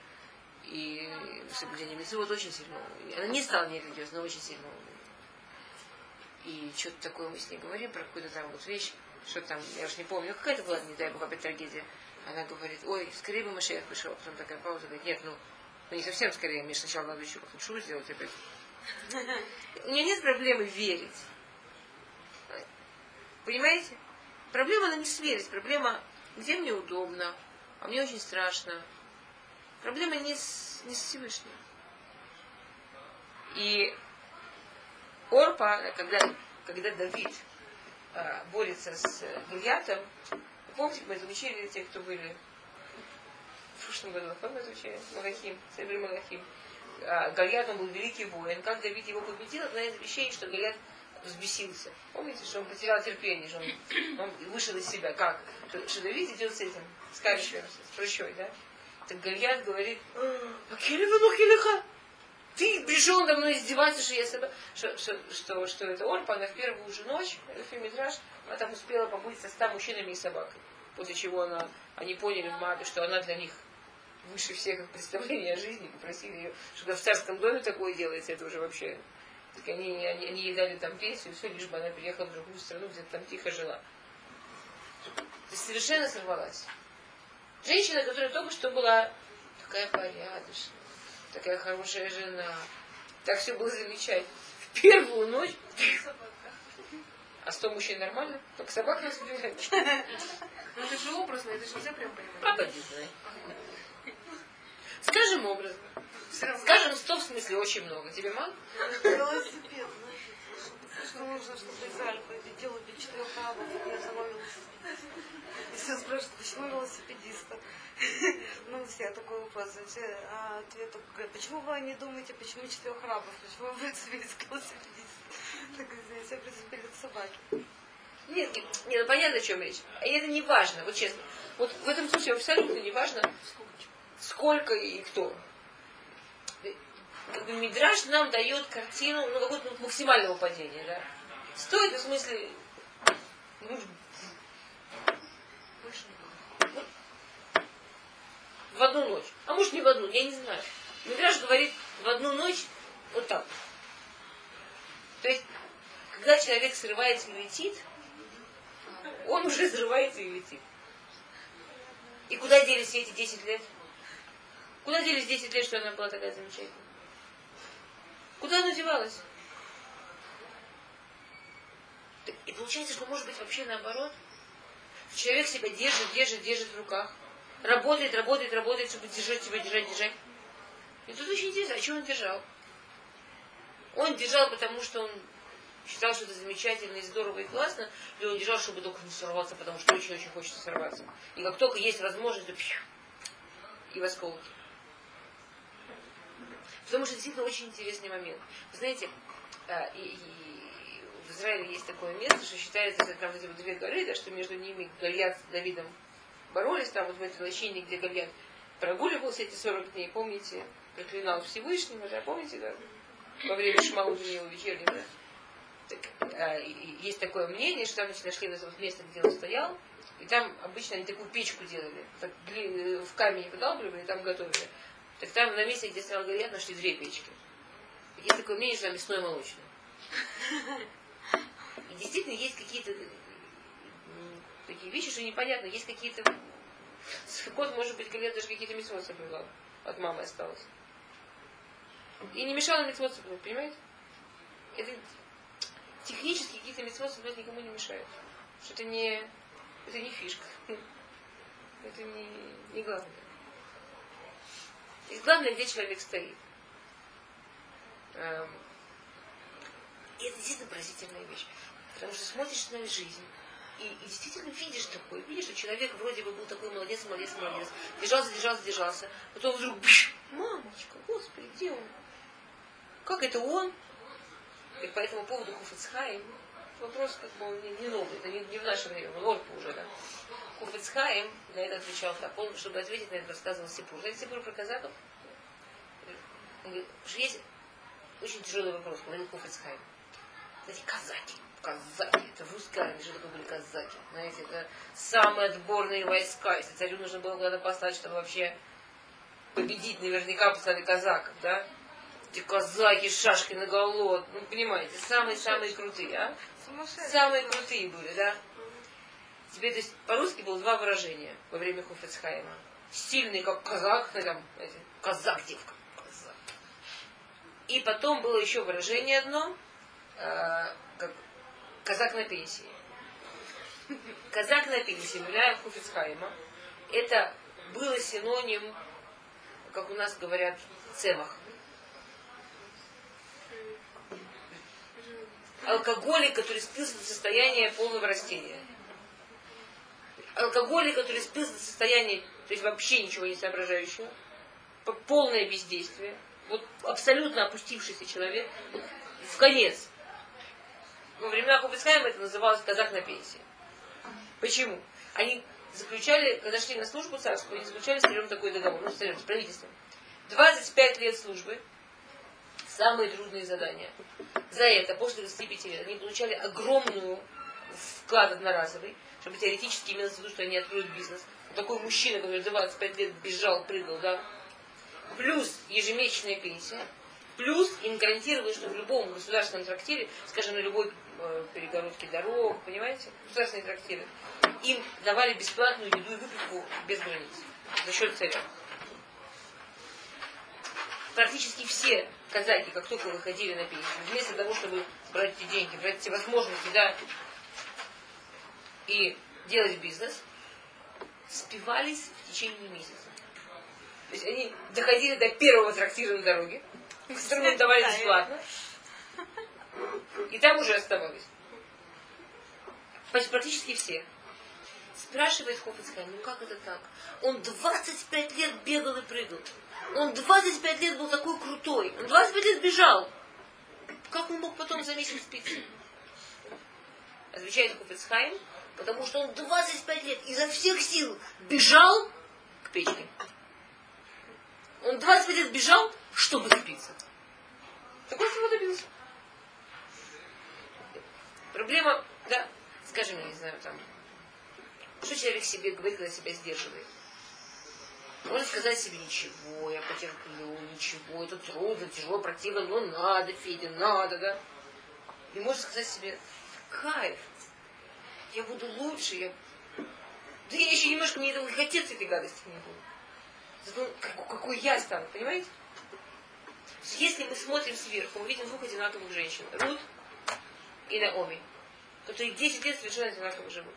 и соблюдение вот очень сильно, она не стала нерелигиозной, но очень сильно и что-то такое мы с ней говорим про какую-то там вот вещь, что там, я уж не помню, ну какая-то была, не дай бог, опять трагедия. Она говорит, ой, скорее бы Машех пришел. Потом такая пауза, говорит, нет, ну, ну не совсем скорее, мне сначала надо еще как-то шоу сделать опять. У нее нет проблемы верить. Понимаете? Проблема не сверить, проблема, где мне удобно, а мне очень страшно. Проблема не с, не с Всевышним. И Орпа, когда, когда Давид а, борется с Гильятом, помните, мы это учили, те, кто были в прошлом году, помните, мы изучали? Малахим, Сабир Малахим. А, Гольят, он был великий воин. Как Давид его победил, одна из вещей, что Гольят взбесился. Помните, что он потерял терпение, что он, он вышел из себя. Как? Что, что Давид идет с этим, с кашелем, с прыщой, да? Так Гольят говорит, Акелевану Хилиха, ты пришел надо мной издеваться, что я себя, что, что, что, что это Орпа, она в первую же ночь, Мидраш, она там успела побыть со ста мужчинами и собакой. После чего она, они поняли в Мабе, что она для них выше всех их представлений о жизни, попросили ее, что в царском доме такое делается, это уже вообще. Так они, они, они ей дали там пенсию, все, лишь бы она приехала в другую страну, где-то там тихо жила. Есть совершенно сорвалась. Женщина, которая только что была такая порядочная, такая хорошая жена. Так все было замечательно. В первую ночь... А сто мужчин нормально? Только собак нас убивает. Ну это же образно, это же нельзя прям понимать. А поди знай. Скажем образно. Скажем сто в смысле очень много. Тебе мало? Велосипед. Что нужно, чтобы из Альфа делать для четырех арабов, я сама велосипед. И все спрашивают, почему велосипедиста? Ну, все такой вопрос. А ответ такой, почему вы не думаете, почему четырех рабов? Почему вы прицепились к велосипедисту? Так, все прицепили к собаке. Нет, нет, ну понятно, о чем речь. И это не важно, вот честно. Вот в этом случае абсолютно не важно, сколько и кто. Как бы Мидраж нам дает картину ну, какого-то максимального падения, да. Стоит, в смысле, ну, в одну ночь. А может не в одну, я не знаю. Мидраж говорит в одну ночь вот так. То есть, когда человек срывается и летит, он уже срывается и летит. И куда делись эти 10 лет? Куда делись 10 лет, что она была такая замечательная? Куда она девалась? И получается, что может быть вообще наоборот. Человек себя держит, держит, держит в руках работает, работает, работает, чтобы держать тебя, держать, держать. И тут очень интересно, а что он держал? Он держал, потому что он считал, что это замечательно и здорово и классно, или он держал, чтобы только не сорваться, потому что очень-очень хочется сорваться. И как только есть возможность, то пью, и в осколки. Потому что действительно очень интересный момент. Вы знаете, а, и, и в Израиле есть такое место, что считается, что там вот две горы, да, что между ними Гольят с Давидом боролись там вот в этой лощине, где Гольят прогуливался эти 40 дней, помните, проклинал Всевышнего, да, помните, да, во время Шмау Даниила вечернего, да? Так, а, есть такое мнение, что там значит, нашли вот место, где он стоял, и там обычно они такую печку делали, так, в камень выдалбливали, там готовили. Так там на месте, где стоял Гольят, нашли две печки. Есть такое мнение, что там мясное и молочное. И действительно есть какие-то такие вещи, что непонятно. Есть какие-то... Кот, может быть, лет даже какие-то митцвот соблюдал. От мамы осталось. И не мешало митцвот соблюдать, понимаете? Это технически какие-то митцвот соблюдать никому не мешают. Что это не... Это не фишка. Это не, не главное. И главное, где человек стоит. Эм, и это действительно поразительная вещь. Потому что смотришь на жизнь, и, и действительно видишь такое, видишь, что человек вроде бы был такой молодец, молодец, молодец, держался, держался, держался, потом вдруг, бш, мамочка, господи, где он? Как это он? И по этому поводу Хуфицхайм, вопрос как бы не, не новый, это не, не в наше время, он Орпа уже, да. Хуфицхайм на это отвечал так, он, чтобы ответить на это, рассказывал Сипур. Знаете Сипур про казаков? Говорит, есть очень тяжелый вопрос, говорил Хуфицхайм. Знаете, казаки казаки. Это в русской армии такое были казаки. Знаете, это самые отборные войска. Если царю нужно было куда-то послать, чтобы вообще победить, наверняка послали казаков, да? Эти казаки с шашкой на голод. Ну, понимаете, самые-самые крутые, а? Самые крутые были, да? Тебе, то есть, по-русски было два выражения во время Хофецхайма. Сильный, как казак, там, знаете, казак девка. Казак. И потом было еще выражение одно, э, как казак на пенсии. Казак на пенсии, Миляев Хуфицхайма, это было синоним, как у нас говорят, цемах. Алкоголик, который спился до состояния полного растения. Алкоголик, который спился до состояния, то есть вообще ничего не соображающего, полное бездействие, вот абсолютно опустившийся человек, в конец во времена Хубицкаема это называлось казах на пенсии. Почему? Они заключали, когда шли на службу царскую, они заключали с царем такой договор, ну, с царем, с правительством. 25 лет службы, самые трудные задания. За это, после 25 лет, они получали огромную вклад одноразовый, чтобы теоретически имелось в виду, что они откроют бизнес. Такой мужчина, который 25 лет бежал, прыгал, да. Плюс ежемесячная пенсия. Плюс им гарантировали, что в любом государственном трактире, скажем, на любой Э, перегородки дорог, понимаете? Государственные трактиры. Им давали бесплатную еду и выпивку без границ. За счет царя. Практически все казаки, как только выходили на пенсию, вместо того, чтобы брать эти деньги, брать эти возможности, да, и делать бизнес, спивались в течение месяца. То есть они доходили до первого трактира на дороге, который им давали бесплатно, и там уже. Почти практически все. Спрашивает Хофицкай, ну как это так? Он 25 лет бегал и прыгал. Он 25 лет был такой крутой. Он 25 лет бежал. Как он мог потом за месяц спиться? Отвечает Хофицхайм, потому что он 25 лет изо всех сил бежал к печке. Он 25 лет бежал, чтобы спиться. Так он всего добился. Проблема, да, скажем, я не знаю, там, что человек себе говорит, когда себя сдерживает? Может сказать себе, ничего, я потерплю, ничего, это трудно, тяжело, противно, но надо, Федя, надо, да? И может сказать себе, кайф, я буду лучше, я... Да я еще немножко, мне этого хотеться этой гадости не буду. Зато какой, какой я стану, понимаете? Если мы смотрим сверху, мы видим двух одинаковых женщин. Рут и Наоми, которые 10 лет совершенно одинаково живут.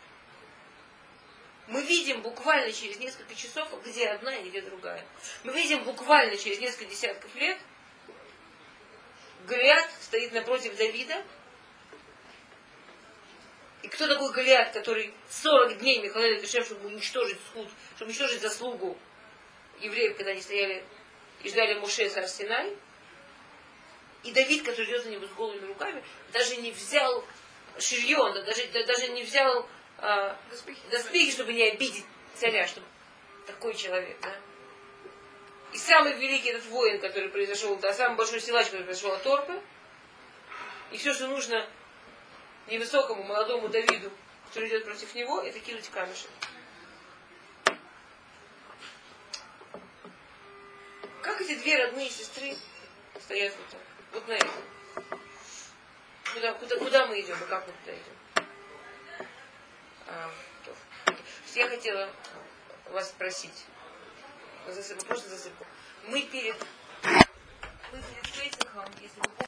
Мы видим буквально через несколько часов, где одна и где другая. Мы видим буквально через несколько десятков лет, Голиат стоит напротив Давида. И кто такой Голиат, который 40 дней Михаил Дешев, чтобы уничтожить схуд, чтобы уничтожить заслугу евреев, когда они стояли и ждали Муше с Арсенай? И Давид, который идет за него с голыми руками, даже не взял ширьон, даже, даже не взял доспехи. доспехи, чтобы не обидеть царя, чтобы такой человек, да? И самый великий этот воин, который произошел, да, самый большой силач, который произошел от Торпы, и все, что нужно невысокому молодому Давиду, который идет против него, это кинуть камешек. Как эти две родные сестры стоят вот так? Вот на этом. Куда, куда, куда мы идем и как мы туда идем? Значит, я хотела вас спросить. Просто засыпку. Мы перед, мы перед Песихом, если вы